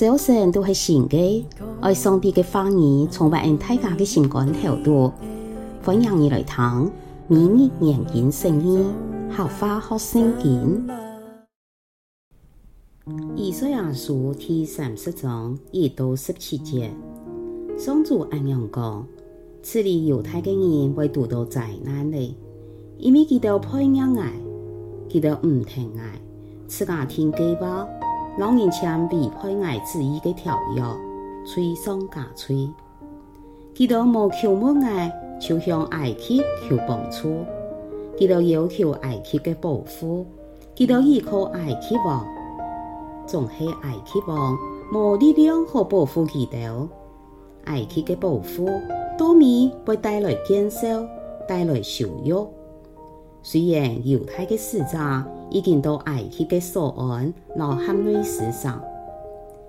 早晨都是新的，爱上帝的话语充满大家的心肝头度，欢迎你来听每日研经圣经，好花好圣经。以赛亚书第三十章一到十七节，上主安样讲：此里犹太的人会遇到灾难的，因为佢哋配合爱，佢哋唔听爱，自家听计划。老人前违背爱旨意的条约，罪上加罪。佢哋无求问爱，就向爱去求帮助。佢哋要求爱去的保护，佢哋依靠埃及王，总系埃及王无力量可保护佢哋。埃及的保护，多米会带来减少，带来羞辱。虽然犹太的使者已经到埃及的索安，老汉瑞斯上，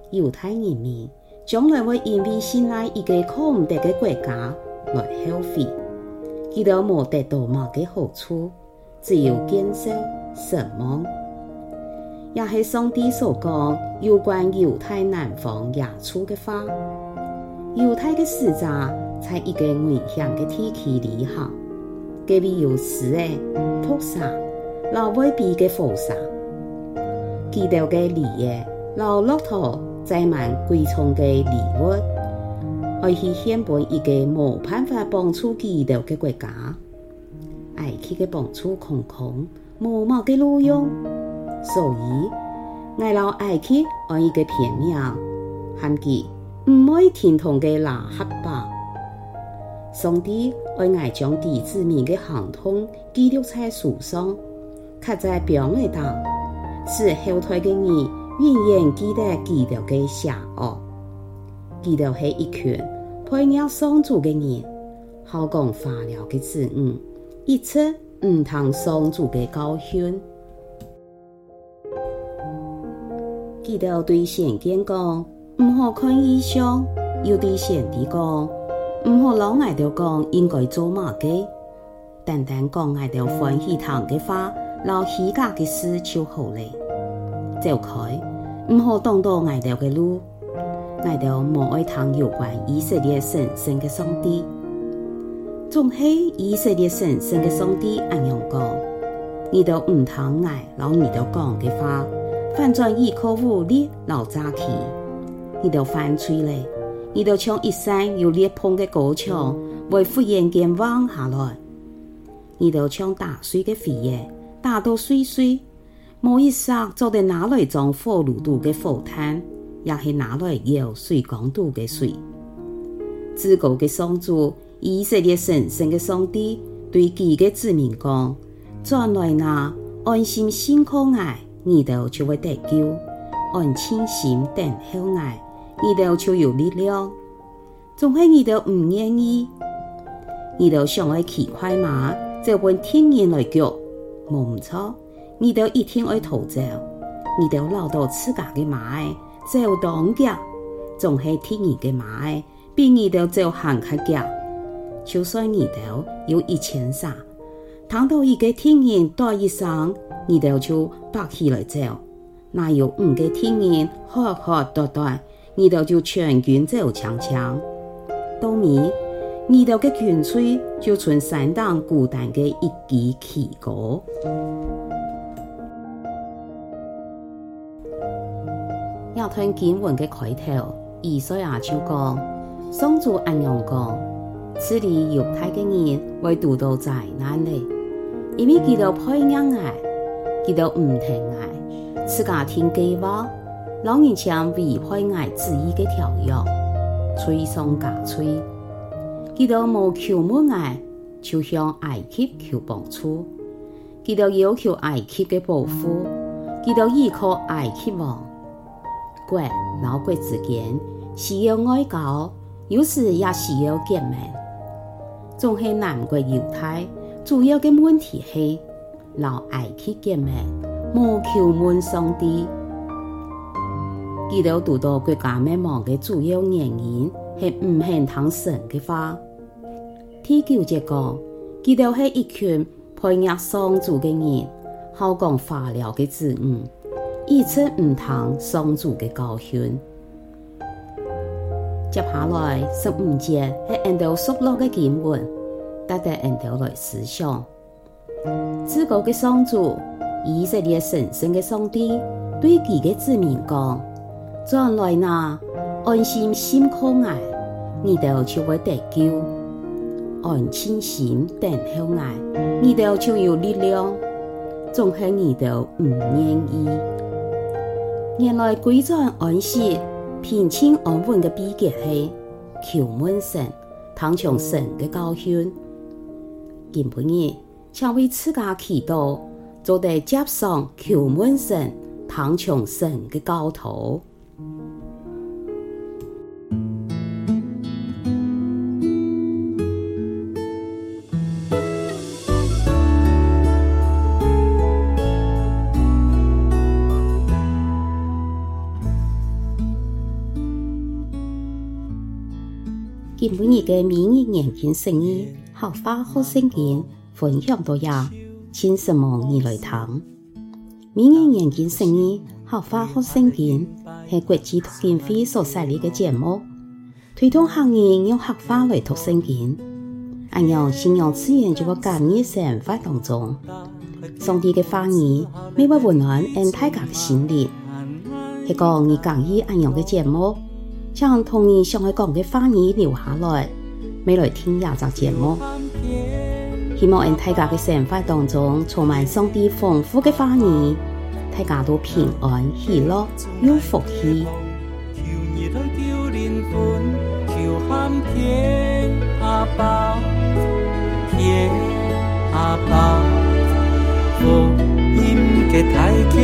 犹太人民将来会因为信赖一个靠唔得的国家来后悔，佢哋冇得到某个好处，只有减少失望。也是上帝所讲有关犹太南方野猪的话，犹太的使者在一个危险的地区旅行。隔壁有死诶，菩萨，老未必嘅火杀，记得嘅礼业，老骆驼载满贵重嘅礼物，爱去献给一个无办法帮助记得嘅国家，爱去嘅帮助空空，无毛嘅路用，所以爱老爱去按一个片名，喊佢唔会听从嘅拉哈巴。上帝爱爱将地子民的行通记录在书上，刻在表面上，使后代的人永远记得记录的邪恶。记录是一群配合上主的人，好讲法了的子女，一切唔通上主的教训。记录对先见讲，唔好看异象，又对先知讲。唔好老爱着讲应该做乜嘅，单单讲爱着欢喜堂嘅话，老虚假嘅事就好咧。走开，唔好挡到爱着嘅路，爱着莫爱谈有关以色列神圣嘅上帝。总系以色列神圣嘅上帝安样讲，你都唔通爱老你都讲嘅话，反转依靠武力老早起，你都犯罪咧。你就像一山有裂缝的高墙，会忽然间弯下来；你就像打碎的飞叶，打到碎碎，某一刹就得拿来装火炉度的火炭，也是拿来舀水缸度的水。至高的上主，以色列神圣的上帝，对己的子民讲：转来那安心信靠爱，你就就会得救；安静心等候爱。你哋就有力量，总系你哋唔愿意，你哋想爱骑快马，就揾天然来脚，冇唔错。你哋一天爱逃走，你哋老到自家嘅马，走当脚，总系天然嘅马，比你哋走行较脚。就算你哋有一千杀，躺到一个天然多一生，你哋就拔起来走，哪有五个天然活活短短？你哋就全军走枪枪，到尾你哋嘅军队就存山当孤单嘅一支旗歌。要听经文嘅开头，以赛亚就讲：上主按样讲，此地犹太嘅人会遇到灾难的，因为佢哋配合爱，佢哋唔听爱，自家听计划。老人将违背爱旨意的条约，罪上加罪。佢哋无求问爱，就向爱去求帮助。佢哋要求爱去的保护，佢哋依靠埃及王。国老国之间需要外交，有时也需要见面。总系南国犹太主要的问题是，老爱去见面，无求问上帝。佢哋遇到国家灭亡的主要原因系唔肯听神嘅话。第九节讲，佢哋系一群配合上主嘅人，好讲法了嘅子女，一直唔听上主嘅教训。接下来十五节系按照所录嘅经文，带带按照来思想。至高嘅上主，以色列神圣嘅上帝，对佢嘅子民讲：将来那安心心靠我，你哋就会得救；安心心等候我，你哋就有力量。总系你哋唔愿意。原来归转安息、平静安稳嘅秘诀系求问神，听从神嘅教训。今晡日，请为自家祈祷，做得接上求问神、听从神嘅教徒。今晡日嘅每日研经释义，客话学圣经分享到呀，请什么你来听？每日研经释义，客话学圣经系国际读经会所设立嘅节目，推动客人用客话来读圣经。按样信仰自然就会感染生活当中，上帝嘅话语每晚温暖俺大家嘅心灵。系讲你讲意按样嘅节目。将童年上海讲嘅话语留下来，未来听廿集节目。希望喺大家嘅生活当中充满上帝丰富嘅话语，大家都平安喜乐有福气。天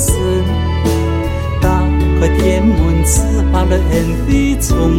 神，打开天门，赐下了恩惠，充